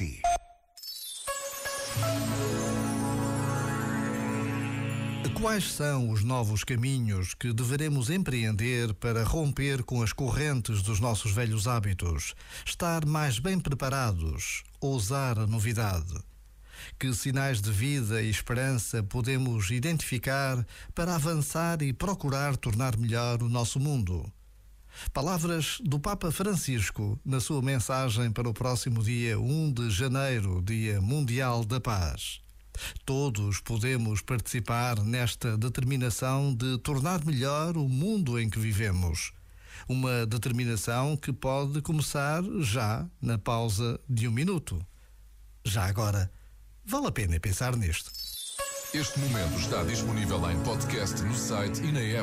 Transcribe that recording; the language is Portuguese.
si. Quais são os novos caminhos que deveremos empreender para romper com as correntes dos nossos velhos hábitos, estar mais bem preparados, ousar a novidade? Que sinais de vida e esperança podemos identificar para avançar e procurar tornar melhor o nosso mundo? Palavras do Papa Francisco na sua mensagem para o próximo dia 1 de janeiro, Dia Mundial da Paz. Todos podemos participar nesta determinação de tornar melhor o mundo em que vivemos. Uma determinação que pode começar já na pausa de um minuto. Já agora, vale a pena pensar nisto. Este momento está disponível em podcast no site e na app.